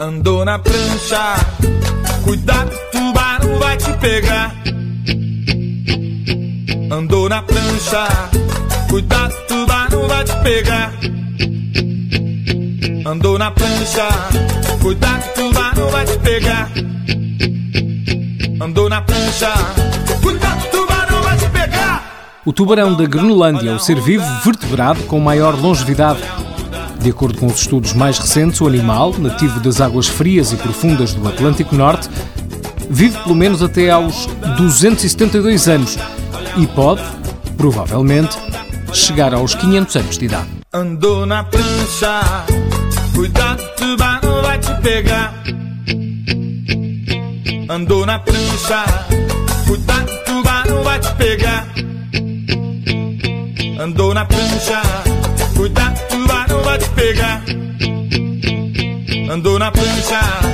Andou na prancha, cuidado, tubarão vai te pegar. Andou na prancha, cuidado, tubarão vai te pegar. Andou na prancha, cuidado, tubarão vai te pegar. Andou na prancha, O tubarão da Groenlândia é o ser vivo vertebrado com maior longevidade. De acordo com os estudos mais recentes, o animal, nativo das águas frias e profundas do Atlântico Norte, vive pelo menos até aos 272 anos e pode, provavelmente, chegar aos 500 anos de idade. Andou na prancha, cuidado, tubarão vai te pegar. Andou na prancha, cuidado, tubarão vai te pegar. Andou na prancha, cuidado, tubarão vai te pegar. Andou na prancha.